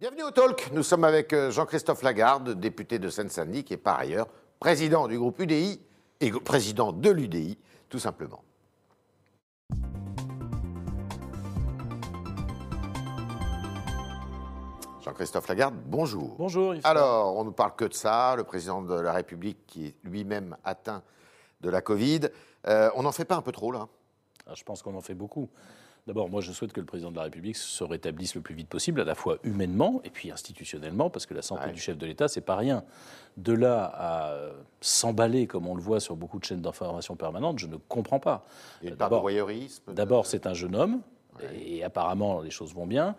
Bienvenue au Talk. Nous sommes avec euh, Jean-Christophe Lagarde, député de Seine-Saint-Denis, qui est par ailleurs président du groupe UDI et président de l'UDI, tout simplement. Jean-Christophe Lagarde, bonjour. Bonjour. Yves. Alors, on ne parle que de ça, le président de la République qui est lui-même atteint de la Covid. Euh, on n'en fait pas un peu trop, là? Ah, Je pense qu'on en fait beaucoup. D'abord, moi, je souhaite que le président de la République se rétablisse le plus vite possible, à la fois humainement et puis institutionnellement, parce que la santé Ouais. du chef de l'État, c'est pas rien. De là à euh, s'emballer, comme on le voit sur beaucoup de chaînes d'information permanentes, je ne comprends pas. Il y a une Euh, part de d'abord- de- D'abord, c'est un jeune homme, Ouais. et apparemment, les choses vont bien.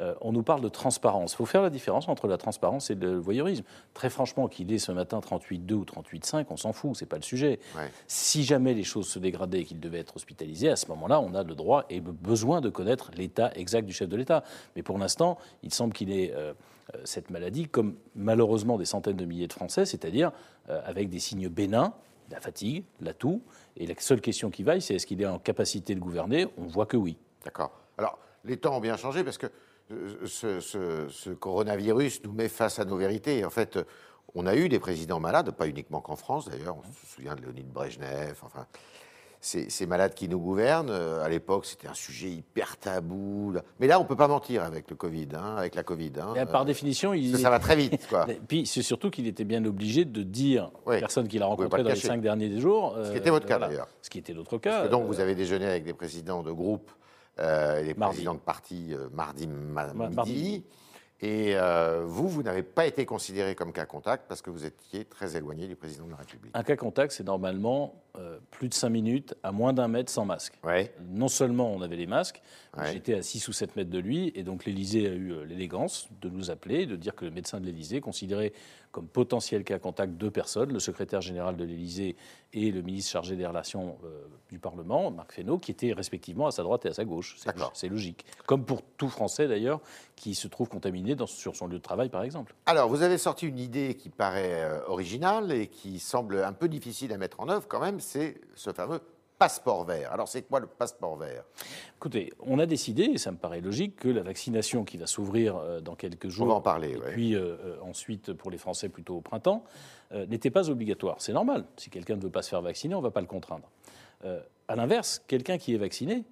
Euh, on nous parle de transparence. Il faut faire la différence entre la transparence et le voyeurisme. Très franchement, qu'il ait ce matin 38,2 ou 38,5, on s'en fout, c'est pas le sujet. Ouais. Si jamais les choses se dégradaient et qu'il devait être hospitalisé, à ce moment-là, on a le droit et le besoin de connaître l'état exact du chef de l'État. Mais pour l'instant, il semble qu'il ait euh, euh, cette maladie, comme malheureusement des centaines de milliers de Français, c'est-à-dire euh, avec des signes bénins, la fatigue, la toux. Et la seule question qui vaille, c'est est-ce qu'il est en capacité de gouverner? On voit que oui. D'accord. Alors, les temps ont bien changé parce que euh, ce, ce- ce coronavirus nous met face à nos vérités. En fait, euh, on a eu des présidents malades, pas uniquement qu'en France d'ailleurs. On se souvient de Léonid Brejnev. Enfin, ces, ces malades qui nous gouvernent, euh, à l'époque, c'était un sujet hyper tabou. Mais là, on peut pas mentir avec le Covid, hein, avec la Covid. hein. Et par Euh, définition, il ça, va très vite, quoi. Et Puis c'est surtout qu'il était bien obligé de dire Oui. aux personnes qu'il a rencontrées dans les cinq derniers jours. Ce qui était votre cas, voilà. d'ailleurs. Ce qui était l'autre cas. Parce que donc, euh, vous avez déjeuné avec des présidents de groupe euh, et des Mardi. présidents de parti euh, mardi, ma- Ma- midi. mardi. Et euh, vous, vous n'avez pas été considéré comme cas contact parce que vous étiez très éloigné du président de la République. Un cas contact, c'est normalement euh, plus de 5 minutes à moins d'un mètre sans masque. Ouais. Non seulement on avait les masques, Ouais. j'étais à 6 ou 7 mètres de lui, et donc l'Élysée a eu euh, l'élégance de nous appeler, de dire que le médecin de l'Élysée considérait comme potentiel cas contact deux personnes, le secrétaire général de l'Élysée et le ministre chargé des relations euh, du Parlement, Marc Fesneau, qui étaient respectivement à sa droite et à sa gauche. C'est logique. Comme pour tout Français d'ailleurs, qui se trouve contaminé dans- sur son lieu de travail, par exemple. Alors, vous avez sorti une idée qui paraît originale et qui semble un peu difficile à mettre en œuvre quand même, c'est ce fameux passeport vert. Alors, c'est quoi le passeport vert? Écoutez, on a décidé, et ça me paraît logique, que la vaccination qui va s'ouvrir euh, dans quelques jours, On va en parler, et ouais. puis euh, euh, ensuite pour les Français plutôt au printemps, euh, n'était pas obligatoire. C'est normal. Si quelqu'un ne veut pas se faire vacciner, on ne va pas le contraindre. Euh, à l'inverse, quelqu'un qui est vacciné,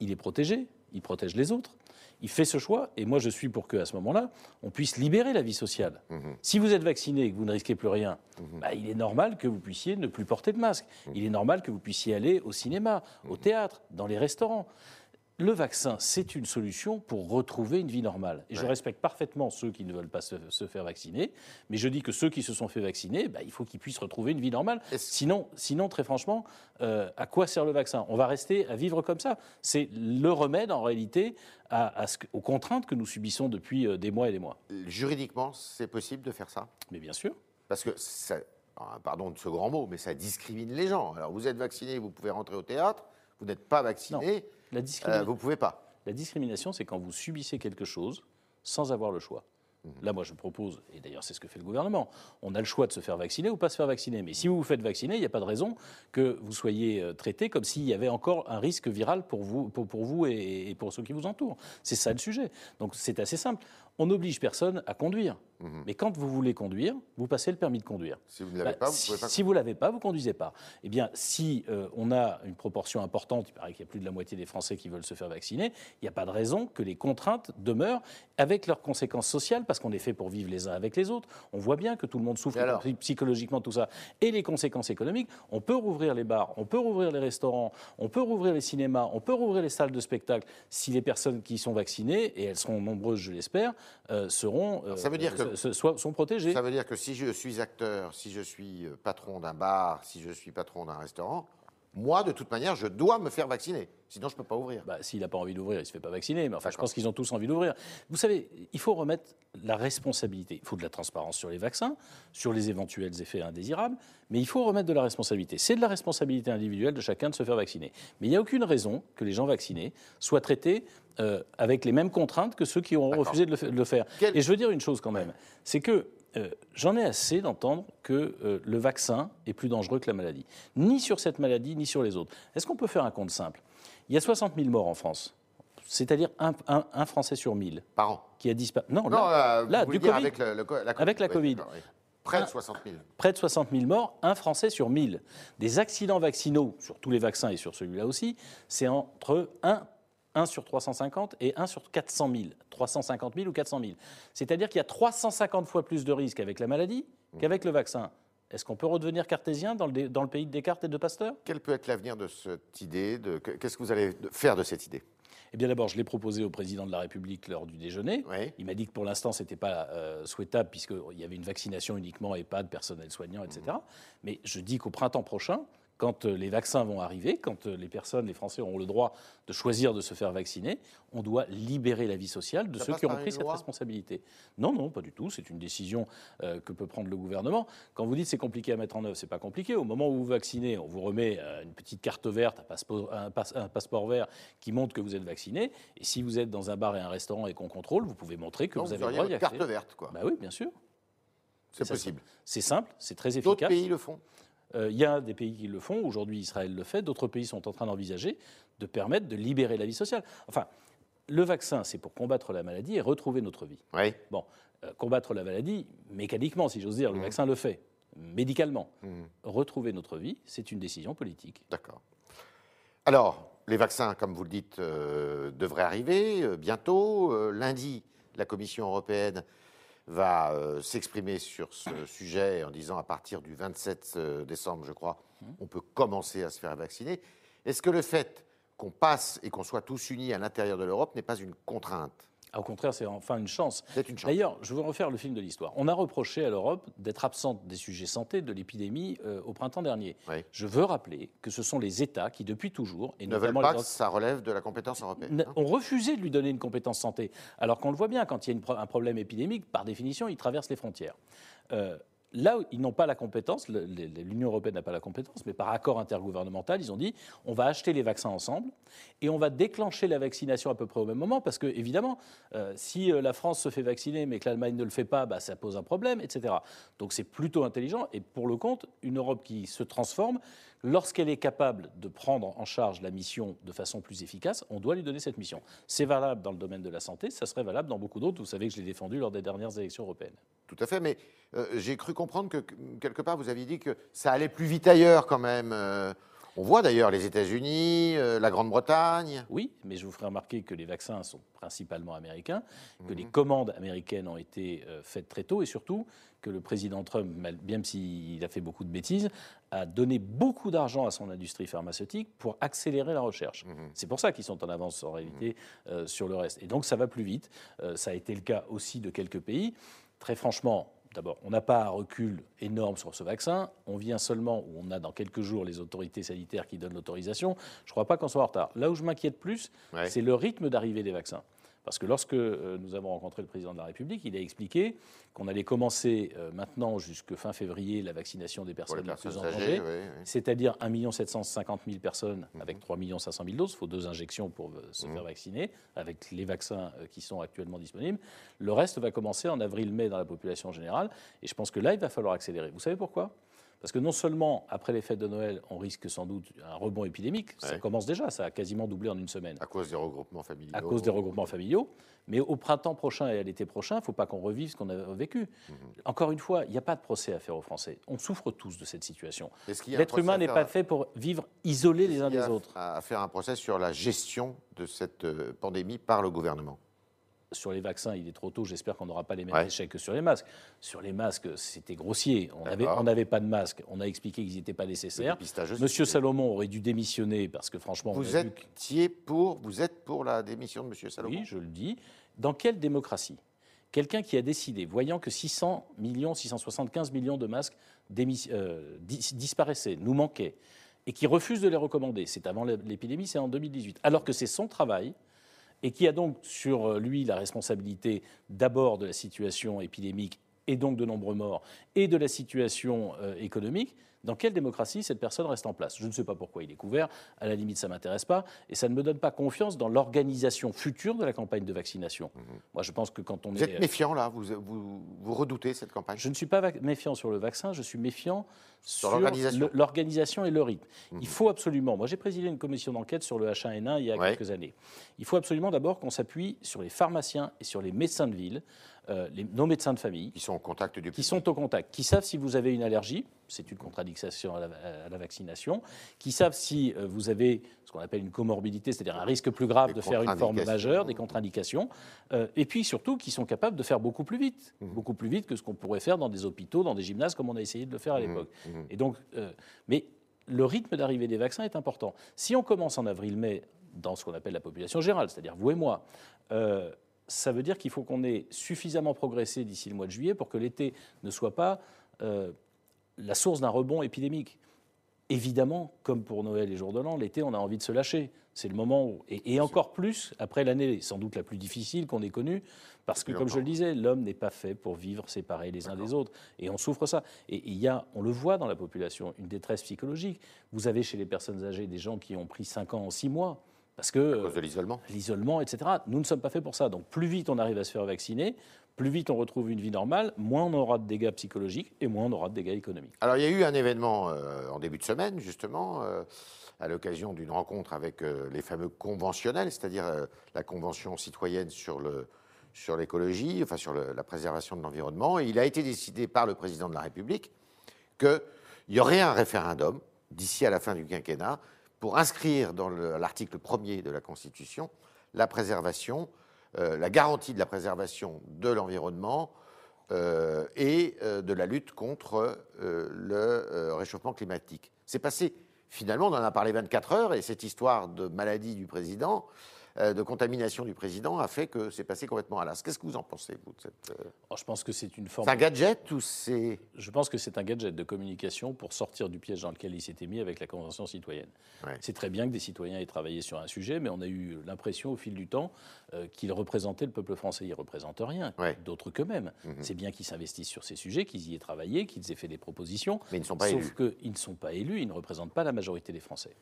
il est protégé, il protège les autres. Il fait ce choix, et moi je suis pour qu'à ce moment-là, on puisse libérer la vie sociale. Mhm. Si vous êtes vacciné et que vous ne risquez plus rien, bah, il est normal que vous puissiez ne plus porter de masque. Il est normal que vous puissiez aller au cinéma, au théâtre, dans les restaurants. Le vaccin, c'est une solution pour retrouver une vie normale. Et je respecte parfaitement ceux qui ne veulent pas se, se faire vacciner, mais je dis que ceux qui se sont fait vacciner, bah, il faut qu'ils puissent retrouver une vie normale. Sinon, sinon, très franchement, euh, à quoi sert le vaccin? On va rester à vivre comme ça. C'est le remède, en réalité, à, à ce que- aux contraintes que nous subissons depuis euh, des mois et des mois. Juridiquement, c'est possible de faire ça? Mais bien sûr. Parce que, ça, ah, pardon de ce grand mot, mais ça discrimine les gens. Alors, vous êtes vacciné, vous pouvez rentrer au théâtre. Vous n'êtes pas vacciné, La euh, discrimination. vous pouvez pas. La discrimination, c'est quand vous subissez quelque chose sans avoir le choix. Mhm. Là, moi, je propose, et d'ailleurs, c'est ce que fait le gouvernement, on a le choix de se faire vacciner ou pas se faire vacciner. Mais si vous vous faites vacciner, il n'y a pas de raison que vous soyez euh, traité comme s'il y avait encore un risque viral pour vous, pour, pour vous et, et pour ceux qui vous entourent. C'est ça le sujet. Donc, c'est assez simple. On n'oblige personne à conduire. Mhm. Mais quand vous voulez conduire, vous passez le permis de conduire. Si vous ne l'avez Bah, pas, vous ne si, pouvez pas. si vous l'avez pas, vous conduisez pas. Eh bien, si euh, on a une proportion importante, il paraît qu'il y a plus de la moitié des Français qui veulent se faire vacciner, il n'y a pas de raison que les contraintes demeurent avec leurs conséquences sociales, parce qu'on est fait pour vivre les uns avec les autres. On voit bien que tout le monde souffre alors psychologiquement tout ça. Et les conséquences économiques, on peut rouvrir les bars, on peut rouvrir les restaurants, on peut rouvrir les cinémas, on peut rouvrir les salles de spectacle si les personnes qui sont vaccinées, et elles seront nombreuses, je l'espère, seront euh, ça veut dire que- euh, soient- sont protégées. Ça veut dire que si je suis acteur, si je suis euh, patron d'un bar, si je suis patron d'un restaurant, moi, de toute manière, je dois me faire vacciner. Sinon, je ne peux pas ouvrir. Bah, S'il n'a pas envie d'ouvrir, il ne se fait pas vacciner. Mais enfin, je pense qu'ils ont tous envie d'ouvrir. Vous savez, il faut remettre la responsabilité. Il faut de la transparence sur les vaccins, sur les éventuels effets indésirables, mais il faut remettre de la responsabilité. C'est de la responsabilité individuelle de chacun de se faire vacciner. Mais il n'y a aucune raison que les gens vaccinés soient traités euh, avec les mêmes contraintes que ceux qui auront refusé de le, fa- de le faire. Quel- Et je veux dire une chose quand même, c'est que euh, j'en ai assez d'entendre que euh, le vaccin est plus dangereux que la maladie. Ni sur cette maladie, ni sur les autres. Est-ce qu'on peut faire un compte simple? Il y a 60 000 morts en France. C'est-à-dire un, un- un Français sur 1000 Par an. qui a disparu. Non, Non, là, euh, là, vous voulez du Covid. avec, le- le co- la Covid. Avec la Oui, Covid. d'accord, oui. Près de Un- 60 000. près de 60 000 morts, un Français sur 1000. Des accidents vaccinaux, sur tous les vaccins et sur celui-là aussi, c'est entre 1, 1 sur 350 et 1 sur 400 000. 350 000 ou 400 000. C'est-à-dire qu'il y a 350 fois plus de risques avec la maladie qu'avec le vaccin. Est-ce qu'on peut redevenir cartésien dans le, dé- dans le pays de Descartes et de Pasteur? Quel peut être l'avenir de cette idée Qu'est-ce que vous allez faire de cette idée? Eh bien d'abord, je l'ai proposé au président de la République lors du déjeuner. Oui. Il m'a dit que pour l'instant, ce n'était pas euh, souhaitable puisqu'il y avait une vaccination uniquement EHPAD, personnel soignant, etc. Mais je dis qu'au printemps prochain, quand euh, les vaccins vont arriver, quand euh, les personnes, les Français auront le droit de choisir de se faire vacciner, on doit libérer la vie sociale de Ça ceux qui auront par pris cette loi responsabilité. Non, non, pas du tout. C'est une décision euh, que peut prendre le gouvernement. Quand vous dites c'est compliqué à mettre en œuvre, c'est pas compliqué. Au moment où vous vaccinez, on vous remet euh, une petite carte verte, un passeport, un passe- un passeport vert qui montre que vous êtes vacciné. Et si vous êtes dans un bar et un restaurant et qu'on contrôle, vous pouvez montrer que Donc, vous avez vous le droit d'y votre carte accéder. verte, quoi. Bah oui, bien sûr. C'est possible. C'est simple, c'est très D'autres efficace. pays le font. Euh, Il y a des pays qui le font. Aujourd'hui, Israël le fait. D'autres pays sont en train d'envisager de permettre de libérer la vie sociale. Enfin, le vaccin, c'est pour combattre la maladie et retrouver notre vie. Oui. Bon, euh, combattre la maladie, mécaniquement, si j'ose dire, le Mhm. vaccin le fait. Médicalement. Mhm. Retrouver notre vie, c'est une décision politique. D'accord. Alors, les vaccins, comme vous le dites, euh, devraient arriver euh, bientôt. Lundi, la Commission européenne va euh, s'exprimer sur ce sujet en disant à partir du 27 euh, décembre, je crois, on peut commencer à se faire vacciner. Est-ce que le fait qu'on passe et qu'on soit tous unis à l'intérieur de l'Europe n'est pas une contrainte? Au contraire, c'est enfin une chance. C'est une chance. D'ailleurs, je veux refaire le film de l'histoire. On a reproché à l'Europe d'être absente des sujets santé de l'épidémie euh, au printemps dernier. Oui. Je veux rappeler que ce sont les États qui, depuis toujours, et ne veulent notamment pas les que ça relève de la compétence européenne. hein ont refusé de lui donner une compétence santé. Alors qu'on le voit bien, quand il y a une pro- un problème épidémique, par définition, il traverse les frontières. Euh, Là où ils n'ont pas la compétence, l'Union européenne n'a pas la compétence, mais par accord intergouvernemental, ils ont dit on va acheter les vaccins ensemble et on va déclencher la vaccination à peu près au même moment, parce que évidemment, euh, si euh, la France se fait vacciner mais que l'Allemagne ne le fait pas, bah, ça pose un problème, etc. Donc c'est plutôt intelligent. Et pour le compte, une Europe qui se transforme, lorsqu'elle est capable de prendre en charge la mission de façon plus efficace, on doit lui donner cette mission. C'est valable dans le domaine de la santé, ça serait valable dans beaucoup d'autres. Vous savez que je l'ai défendu lors des dernières élections européennes. Tout à fait, mais euh, j'ai cru comprendre que que, quelque part vous aviez dit que ça allait plus vite ailleurs quand même. Euh, on voit d'ailleurs les États-Unis, euh, la Grande-Bretagne. Oui, mais je vous ferai remarquer que les vaccins sont principalement américains, que Mhm. les commandes américaines ont été faites très tôt et surtout que le président Trump, bien s'il a fait beaucoup de bêtises, a donné beaucoup d'argent à son industrie pharmaceutique pour accélérer la recherche. Mhm. C'est pour ça qu'ils sont en avance en réalité euh, sur le reste. Et donc ça va plus vite. Euh, ça a été le cas aussi de quelques pays. Très franchement, D'abord, on n'a pas un recul énorme sur ce vaccin. On vient seulement, où on a dans quelques jours les autorités sanitaires qui donnent l'autorisation. Je ne crois pas qu'on soit en retard. Là où je m'inquiète plus, Ouais. c'est le rythme d'arrivée des vaccins. Parce que lorsque euh, nous avons rencontré le président de la République, il a expliqué qu'on allait commencer euh, maintenant jusque fin février la vaccination des personnes les plus en âgées, danger, oui, oui. c'est-à-dire 1 750 000 personnes Mhm. avec 3 500 000 doses. Il faut deux injections pour euh, se faire vacciner avec les vaccins qui sont actuellement disponibles. Le reste va commencer en avril-mai dans la population générale. Et je pense que là, il va falloir accélérer. Vous savez pourquoi? Parce que non seulement, après les fêtes de Noël, on risque sans doute un rebond épidémique, ça commence déjà, ça a quasiment doublé en une semaine À cause des regroupements familiaux. à cause des regroupements familiaux. Mais au printemps prochain et à l'été prochain, il ne faut pas qu'on revive ce qu'on a vécu. Mhm. Encore une fois, il n'y a pas de procès à faire aux Français. On souffre tous de cette situation. L'être humain n'est pas fait pour vivre isolés les uns des autres. À à faire un procès sur la gestion de cette euh, pandémie par le gouvernement? Sur les vaccins, il est trop tôt. J'espère qu'on n'aura pas les mêmes Ouais. échecs que sur les masques. Sur les masques, c'était grossier. On n'avait pas de masques. On a expliqué qu'ils n'étaient pas nécessaires. Monsieur Salomon aurait dû démissionner parce que franchement, Vous que- pour, vous êtes pour la démission de Monsieur Salomon Oui, je le dis. Dans quelle démocratie? Quelqu'un qui a décidé, voyant que 600 millions, 675 millions de masques euh, dis- disparaissaient, nous manquaient, et qui refuse de les recommander, c'est avant l'épidémie, c'est en 2018, alors que c'est son travail, et qui a donc sur lui la responsabilité d'abord de la situation épidémique et donc de nombreux morts, et de la situation euh, économique, dans quelle démocratie cette personne reste en place? Je ne sais pas pourquoi il est couvert, à la limite ça ne m'intéresse pas, et ça ne me donne pas confiance dans l'organisation future de la campagne de vaccination. Mhm. Moi je pense que quand on Vous est... êtes méfiant là? Vous, vous, vous redoutez cette campagne? Je ne suis pas méfiant sur le vaccin, je suis méfiant Sur sur, l'organisation. et le rythme. Mhm. Il faut absolument, moi j'ai présidé une commission d'enquête sur le H1N1 il y a Ouais. quelques années. Il faut absolument d'abord qu'on s'appuie sur les pharmaciens et sur les médecins de ville, euh, les- nos médecins de famille, Qui sont en contact du qui sont au contact, qui savent si vous avez une allergie, c'est une contradiction à la, à la vaccination, qui savent si euh, vous avez ce qu'on appelle une comorbidité, c'est-à-dire un risque plus grave Des de faire une forme majeure, des contre-indications, euh, et puis surtout qui sont capables de faire beaucoup plus vite, Mhm. beaucoup plus vite que ce qu'on pourrait faire dans des hôpitaux, dans des gymnases, comme on a essayé de le faire à Mhm, l'époque. mhm. Et donc, mais le rythme d'arrivée des vaccins est important. Si on commence en avril-mai dans ce qu'on appelle la population générale, c'est-à-dire vous et moi, euh, ça veut dire qu'il faut qu'on ait suffisamment progressé d'ici le mois de juillet pour que l'été ne soit pas euh, la source d'un rebond épidémique. Évidemment, comme pour Noël et Jour de l'An, l'été, on a envie de se lâcher. C'est le moment où, et, et encore plus après l'année sans doute la plus difficile qu'on ait connue, parce que, comme je le disais, l'homme n'est pas fait pour vivre séparés les uns des autres, et on souffre ça. Et il y a, on le voit dans la population, une détresse psychologique. Vous avez chez les personnes âgées des gens qui ont pris 5 ans en 6 mois, parce que à cause de l'isolement. l'isolement, etc. Nous ne sommes pas faits pour ça. Donc plus vite on arrive à se faire vacciner, plus vite on retrouve une vie normale, moins on aura de dégâts psychologiques et moins on aura de dégâts économiques. Alors, il y a eu un événement euh, en début de semaine, justement, euh, à l'occasion d'une rencontre avec euh, les fameux conventionnels, c'est-à-dire euh, la Convention citoyenne sur le sur l'écologie, enfin sur le- la préservation de l'environnement. Et il a été décidé par le président de la République qu'il y aurait un référendum d'ici à la fin du quinquennat pour inscrire dans le- l'article 1er de la Constitution la préservation, euh, la garantie de la préservation de l'environnement euh, et euh, de la lutte contre le réchauffement climatique. C'est passé, finalement, on en a parlé 24 heures, et cette histoire de maladie du président, de contamination du président, a fait que c'est passé complètement à l'as. Qu'est-ce que vous en pensez, vous, de cette... euh, Alors, je pense que c'est une forme. C'est un gadget ou c'est... Je pense que c'est un gadget de communication pour sortir du piège dans lequel il s'était mis avec la Convention citoyenne. Ouais. C'est très bien que des citoyens aient travaillé sur un sujet, mais on a eu l'impression au fil du temps euh, qu'ils représentaient le peuple français. Ils ne représentent rien, Ouais. d'autres qu'eux-mêmes. Mhm. C'est bien qu'ils s'investissent sur ces sujets, qu'ils y aient travaillé, qu'ils aient fait des propositions. Mais ils ne sont pas Sauf élus. qu'ils ne sont pas élus, ils ne représentent pas la majorité des Français.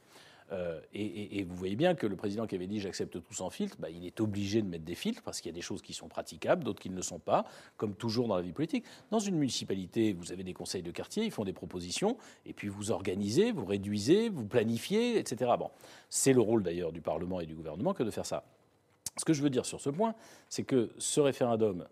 Euh, et, et- et vous voyez bien que le président qui avait dit j'accepte tout sans filtre, bah, il est obligé de mettre des filtres parce qu'il y a des choses qui sont praticables, d'autres qui ne le sont pas, comme toujours dans la vie politique. Dans une municipalité, vous avez des conseils de quartier, ils font des propositions, et puis vous organisez, vous réduisez, vous planifiez, etc. Bon, c'est le rôle d'ailleurs du Parlement et du gouvernement que de faire ça. Ce que je veux dire sur ce point, c'est que ce référendum,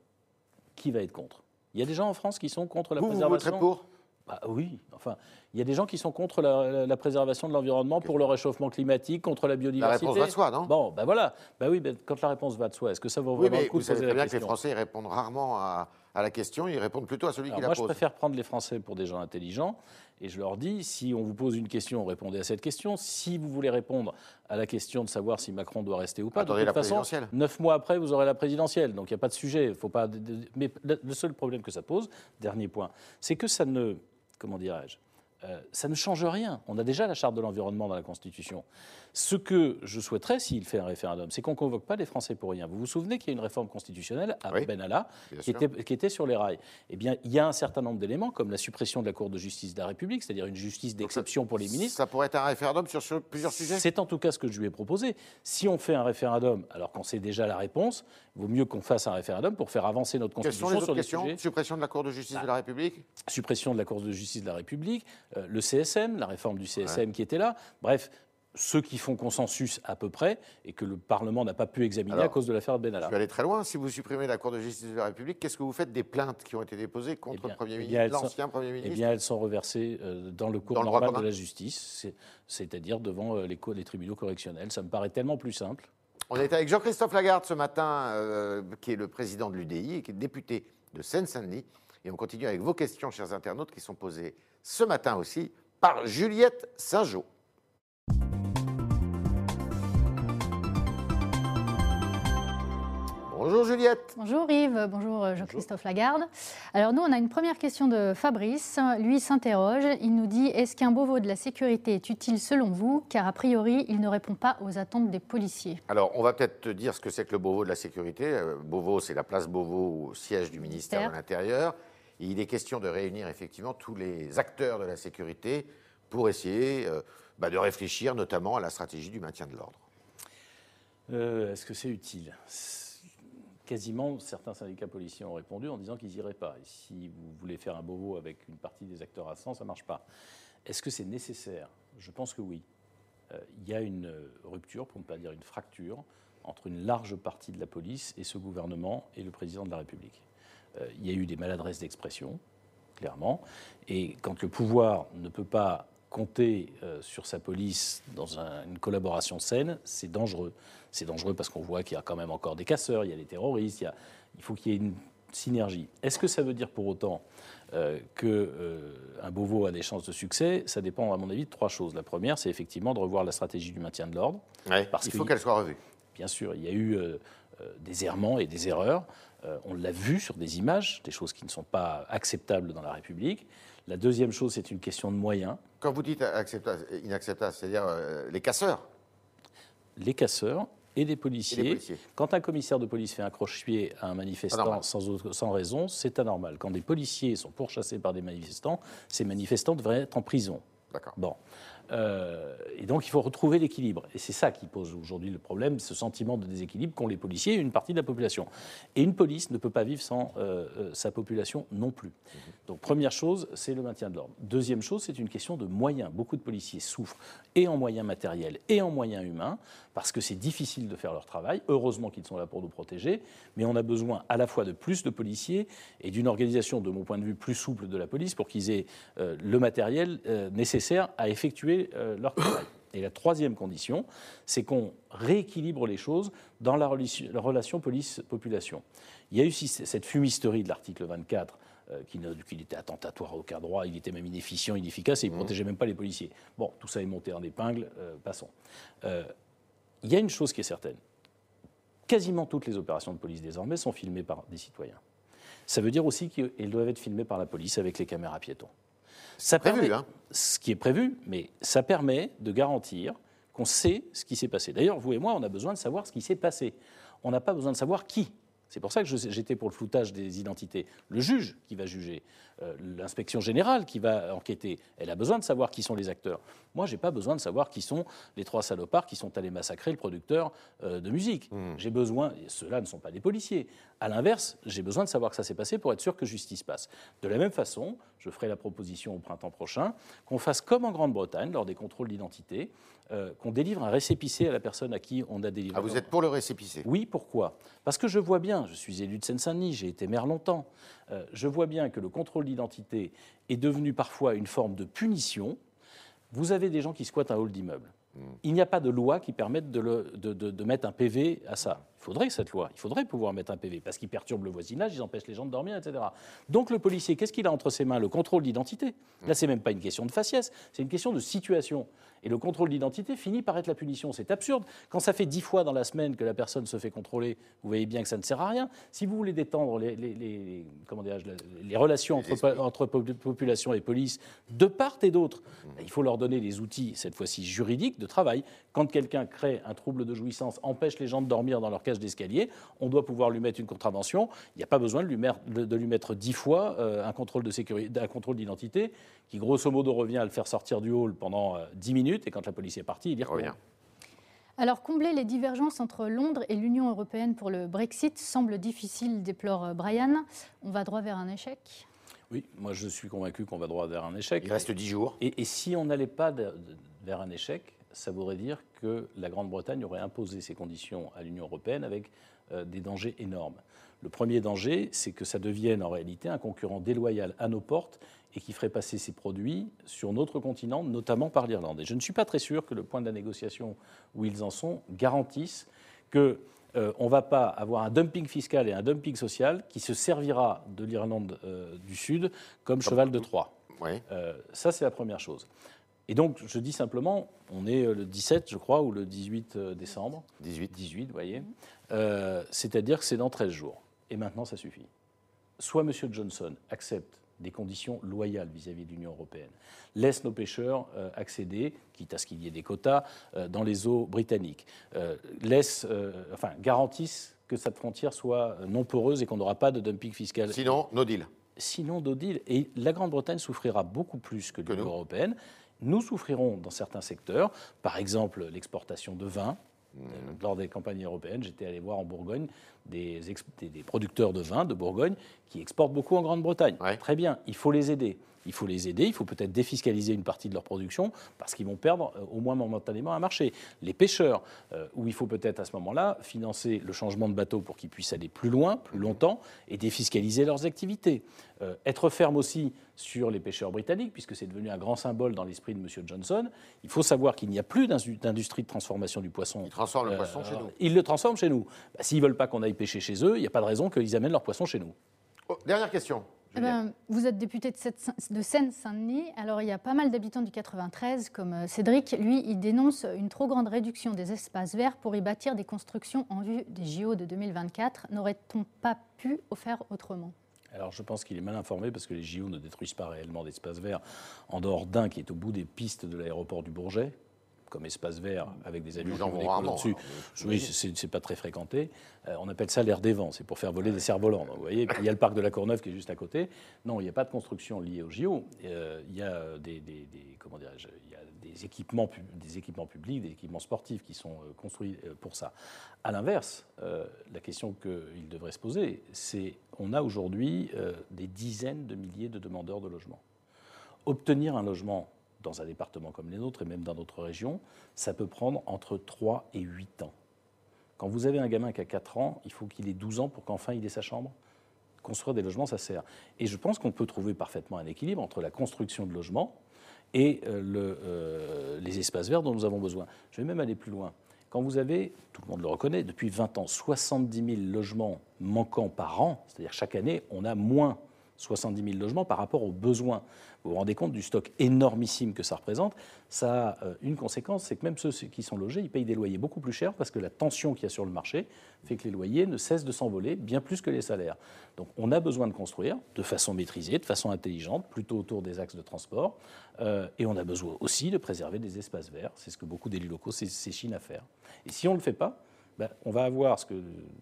qui va être contre? Il y a des gens en France qui sont contre la Vous, vous préservation? voterez pour? Bah oui, enfin, il y a des gens qui sont contre la, la- la préservation de l'environnement, pour le réchauffement climatique, contre la La biodiversité. réponse va de soi, non? Bon, ben voilà. Ben oui, ben, quand la réponse va de soi, est-ce que ça vaut Oui, vraiment mais le coup vous de savez poser très la bien que les Français répondent rarement à, à la question, ils répondent plutôt à celui Alors qui la moi, je pose. préfère prendre les Français pour des gens intelligents et je leur dis si on vous pose une question, répondez à cette question. Si vous voulez répondre à la question de savoir si Macron doit rester ou pas, Attendez de la toute façon, présidentielle. neuf mois après, vous aurez la présidentielle. Donc il n'y a pas de sujet. Faut pas. Mais le seul problème que ça pose, dernier point, c'est que ça ne, comment dirais-je, euh, ça ne change rien. On a déjà la charte de l'environnement dans la Constitution. Ce que je souhaiterais, s'il fait un référendum, c'est qu'on ne convoque pas les Français pour rien. Vous vous souvenez qu'il y a une réforme constitutionnelle à Oui, Benalla qui était, qui était sur les rails. Eh bien, il y a un certain nombre d'éléments, comme la suppression de la Cour de justice de la République, c'est-à-dire une justice d'exception pour les ministres. Ça pourrait être un référendum sur, sur plusieurs sujets? C'est en tout cas ce que je lui ai proposé. Si on fait un référendum, alors qu'on sait déjà la réponse, il vaut mieux qu'on fasse un référendum pour faire avancer notre Quelles sont constitution les autres sur des questions? sujets. Suppression de la Cour de justice de la République? Suppression de la Cour de justice de la République, le CSM, la réforme du CSM qui était là. Bref, ceux qui font consensus à peu près et que le Parlement n'a pas pu examiner Alors, à cause de l'affaire Je Benalla. vais aller très loin. Si vous supprimez la Cour de justice de la République, qu'est-ce que vous faites des plaintes qui ont été déposées contre Eh bien- le Premier eh ministre, l'ancien Premier Eh ministre bien, elles sont reversées euh, dans le cours Dans normal de la justice, c'est- c'est-à-dire devant euh, les, tribunaux correctionnels. Ça me paraît tellement plus simple. On est avec Jean-Christophe Lagarde ce matin, euh, qui est le président de l'UDI et qui est député de Seine-Saint-Denis. Et on continue avec vos questions, chers internautes, qui sont posées ce matin aussi par Juliette Saint-Jean. Bonjour Juliette. Bonjour Yves, bonjour euh, Jean-Christophe Lagarde. Alors nous, on a une première question de Fabrice. Lui s'interroge, il nous dit, est-ce qu'un Beauvau de la sécurité est utile selon vous? Car a priori, il ne répond pas aux attentes des policiers. Alors, on va peut-être te dire ce que c'est que le Beauvau de la sécurité. Euh, Beauvau, c'est la place Beauvau, au siège du ministère de Ministère. Il est question de réunir effectivement tous les acteurs de la sécurité pour essayer euh, bah, de réfléchir notamment à la stratégie du maintien de l'ordre. Euh, est-ce que c'est utile? Quasiment, certains syndicats policiers ont répondu en disant qu'ils n'iraient pas. Si vous voulez faire un bobo avec une partie des acteurs à 100, ça ne marche pas. Est-ce que c'est nécessaire? Je pense que oui. Euh, il y a une rupture, pour ne pas dire une fracture, entre une large partie de la police et ce gouvernement et le président de la République. Euh, il y a eu des maladresses d'expression, clairement, et quand le pouvoir ne peut pas compter euh, sur sa police dans une collaboration saine, c'est dangereux. C'est dangereux parce qu'on voit qu'il y a quand même encore des casseurs, il y a des terroristes, il, il faut qu'il y ait une synergie. Est-ce que ça veut dire pour autant euh, qu'un euh, Beauvau a des chances de succès? Ça dépend, à mon avis, de trois choses. La première, c'est effectivement de revoir la stratégie du maintien de l'ordre. parce il faut qu'elle soit revue. Bien sûr, il y a eu des errements et des erreurs. On l'a vu sur des images, des choses qui ne sont pas acceptables dans la République. La deuxième chose, c'est une question de moyens. Quand vous dites inacceptable, c'est-à-dire euh, les casseurs Les casseurs et les, policiers. Quand un commissaire de police fait un croche-pied à un manifestant sans, sans, raison, c'est anormal. Quand des policiers sont pourchassés par des manifestants, ces manifestants devraient être en prison. D'accord. Bon. Euh, et donc il faut retrouver l'équilibre. Et c'est ça qui pose aujourd'hui le problème, ce sentiment de déséquilibre qu'ont les policiers et une partie de la population. Et une police ne peut pas vivre sans euh, euh, sa population non plus. Mhm. Donc première chose, c'est le maintien de l'ordre. Deuxième chose, c'est une question de moyens. Beaucoup de policiers souffrent et en moyens matériels et en moyens humains parce que c'est difficile de faire leur travail. Heureusement qu'ils sont là pour nous protéger, mais on a besoin à la fois de plus de policiers et d'une organisation, de mon point de vue, plus souple de la police pour qu'ils aient le matériel nécessaire à effectuer euh, leur travail. Et la troisième condition, c'est qu'on rééquilibre les choses dans la relation, police-population. Il y a eu cette fumisterie de l'article 24 euh, qu'il était attentatoire à aucun droit, il était même inefficient, inefficace et il ne mmh. protégeait même pas les policiers. Bon, tout ça est monté en épingle, euh, passons. il y a une chose qui est certaine. Quasiment toutes les opérations de police désormais sont filmées par des citoyens. Ça veut dire aussi qu'elles doivent être filmées par la police avec les caméras piétons. Ça prévu, hein. Ce qui est prévu, mais ça permet de garantir qu'on sait ce qui s'est passé. D'ailleurs, vous et moi, on a besoin de savoir ce qui s'est passé. On n'a pas besoin de savoir qui. C'est pour ça que j'étais pour le floutage des identités. Le juge qui va juger, euh, l'inspection générale qui va enquêter, elle a besoin de savoir qui sont les acteurs. Moi, je n'ai pas besoin de savoir qui sont les trois salopards qui sont allés massacrer le producteur euh, de musique. Hmm. J'ai besoin, ceux-là ne sont pas des policiers. À l'inverse, j'ai besoin de savoir que ça s'est passé pour être sûr que justice passe. De la même façon, je ferai la proposition au printemps prochain qu'on fasse comme en Grande-Bretagne lors des contrôles d'identité, euh, qu'on délivre un récépissé à la personne à qui on a délivré. Ah, vous êtes pour le récépissé? Oui, pourquoi? Parce que je vois bien, je suis élu de Seine-Saint-Denis, j'ai été maire longtemps, je vois bien que le contrôle d'identité est devenu parfois une forme de punition vous avez des gens qui squattent un hall d'immeuble. Hmm. Il n'y a pas de loi qui permette de, mettre un PV à ça. Il faudrait cette loi, il faudrait pouvoir mettre un PV, parce qu'ils perturbent le voisinage, ils empêchent les gens de dormir, etc. Donc le policier, qu'est-ce qu'il a entre ses mains? Le contrôle d'identité. Hmm. Là, c'est même pas une question de faciès, c'est une question de situation. Et le contrôle d'identité finit par être la punition. C'est absurde. Quand ça fait dix fois dans la semaine que la personne se fait contrôler, vous voyez bien que ça ne sert à rien. Si vous voulez détendre les, les, comment les relations entre, entre, population et police de part et d'autre, il faut leur donner les outils, cette fois-ci juridiques, de travail. Quand quelqu'un crée un trouble de jouissance, empêche les gens de dormir dans leur cage d'escalier, on doit pouvoir lui mettre une contravention. Il n'y a pas besoin de lui, mettre, de lui mettre dix fois euh, un contrôle de sécurité, un contrôle d'identité qui grosso modo revient à le faire sortir du hall pendant euh, dix minutes et quand la police est partie, il y revient. Alors, combler les divergences entre Londres et l'Union européenne pour le Brexit semble difficile, déplore euh, Brian. On va droit vers un échec? Oui, moi je suis convaincu qu'on va droit vers un échec. Il reste dix jours. Et, si on n'allait pas vers un échec, ça voudrait dire que la Grande-Bretagne aurait imposé ses conditions à l'Union européenne avec euh, des dangers énormes. Le premier danger, c'est que ça devienne en réalité un concurrent déloyal à nos portes et qui ferait passer ses produits sur notre continent, notamment par l'Irlande. Et je ne suis pas très sûr que le point de la négociation où ils en sont garantisse qu'on euh, ne va pas avoir un dumping fiscal et un dumping social qui se servira de l'Irlande euh, du Sud comme, cheval de Troie. Euh, ça, c'est la première chose. Et donc, je dis simplement, on est le 17, je crois, ou le 18 décembre. 18. 18, vous voyez. C'est-à-dire que c'est dans 13 jours. Et maintenant, ça suffit. Soit M. Johnson accepte des conditions loyales vis-à-vis de l'Union européenne. Laisse nos pêcheurs euh, accéder, quitte à ce qu'il y ait des quotas, euh, dans les eaux britanniques. Euh, laisse, enfin, garantissent que cette frontière soit non poreuse et qu'on n'aura pas de dumping fiscal. Sinon, no deal. sinon no deal. Et la Grande-Bretagne souffrira beaucoup plus que l'Union européenne. Nous souffrirons dans certains secteurs, par exemple l'exportation de vin. Mmh. Lors des campagnes européennes, j'étais allé voir en Bourgogne des, des, producteurs de vin de Bourgogne qui exportent beaucoup en Grande-Bretagne. Très bien, il faut les aider. Il faut les aider, il faut peut-être défiscaliser une partie de leur production parce qu'ils vont perdre euh, au moins momentanément un marché. Les pêcheurs, euh, où il faut peut-être à ce moment-là financer le changement de bateau pour qu'ils puissent aller plus loin, plus longtemps et défiscaliser leurs activités. Euh, être ferme aussi sur les pêcheurs britanniques, puisque c'est devenu un grand symbole dans l'esprit de M. Johnson. Il faut savoir qu'il n'y a plus d'industrie de transformation du poisson. Ils transforment le poisson chez nous. Ils le transforment chez nous. Bah, s'ils ne veulent pas qu'on aille pêcher chez eux, il n'y a pas de raison qu'ils amènent leur poisson chez nous. Oh, dernière question. Eh ben, vous êtes député de Seine-Saint-Denis. Alors, il y a pas mal d'habitants du 93, comme euh, Cédric. Lui, il dénonce une trop grande réduction des espaces verts pour y bâtir des constructions en vue des JO de 2024. N'aurait-on pas pu faire autrement? Alors je pense qu'il est mal informé parce que les JO ne détruisent pas réellement d'espaces verts en dehors d'un qui est au bout des pistes de l'aéroport du Bourget, comme espace vert avec des avions dessus. Oui, c'est pas très fréquenté. Euh, on appelle ça l'air des vents, c'est pour faire voler des cerfs-volants. Vous voyez, il y a le parc de la Courneuve qui est juste à côté. Non, il n'y a pas de construction liée au JO. Euh, il y a des, comment il y a des équipements, des équipements publics, des équipements sportifs qui sont euh, construits pour ça. À l'inverse, la question qu'il devrait se poser, c'est on a aujourd'hui des dizaines de milliers de demandeurs de logement. Obtenir un logement dans un département comme les nôtres et même dans d'autres régions, ça peut prendre entre 3 et 8 ans. Quand vous avez un gamin qui a 4 ans, il faut qu'il ait 12 ans pour qu'enfin il ait sa chambre. Construire des logements, ça sert. Et je pense qu'on peut trouver parfaitement un équilibre entre la construction de logements et euh, euh, les espaces verts dont nous avons besoin. Je vais même aller plus loin. Quand vous avez, tout le monde le reconnaît, depuis 20 ans, 70 000 logements manquants par an, c'est-à-dire chaque année, on a moins 70 000 logements par rapport aux besoins. Vous vous rendez compte du stock énormissime que ça représente Ça a euh, une conséquence, c'est que même ceux qui sont logés, ils payent des loyers beaucoup plus chers parce que la tension qu'il y a sur le marché fait que les loyers ne cessent de s'envoler bien plus que les salaires. Donc on a besoin de construire de façon maîtrisée, de façon intelligente, plutôt autour des axes de transport. Euh, et on a besoin aussi de préserver des espaces verts. C'est ce que beaucoup d'élus locaux s'échinent à faire. Et si on ne le fait pas, ben, on va avoir ce,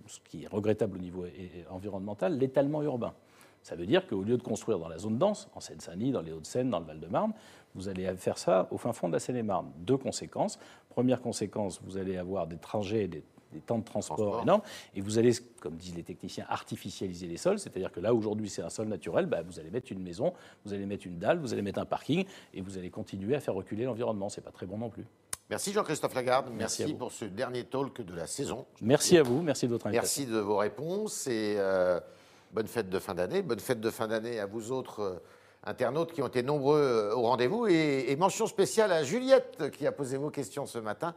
ce qui est regrettable au niveau environnemental, l'étalement urbain. Ça veut dire qu'au lieu de construire dans la zone dense, en Seine-Saint-Denis, dans les Hauts-de-Seine, dans le Val-de-Marne, vous allez faire ça au fin fond de la Seine-et-Marne. Deux conséquences. Première conséquence, vous allez avoir des trajets, des, temps de transport, énormes, et vous allez, comme disent les techniciens, artificialiser les sols, c'est-à-dire que là, aujourd'hui, c'est un sol naturel, bah, vous allez mettre une maison, vous allez mettre une dalle, vous allez mettre un parking, et vous allez continuer à faire reculer l'environnement. C'est pas très bon non plus. Merci Jean-Christophe Lagarde. Merci, pour ce dernier talk de la saison. Merci à vous. Merci de votre invitation. Merci de vos réponses. Et euh, bonne fête de fin d'année. Bonne fête de fin d'année à vous autres euh, internautes qui ont été nombreux euh, au rendez-vous. Et, mention spéciale à Juliette qui a posé vos questions ce matin.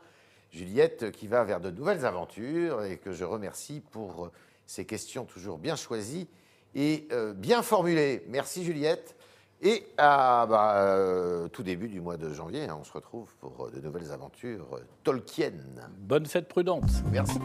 Juliette qui va vers de nouvelles aventures et que je remercie pour ses questions toujours bien choisies et euh, bien formulées. Merci Juliette. Et à bah, tout début du mois de janvier, hein, on se retrouve pour de nouvelles aventures Tolkien. Bonne fête prudente. Merci.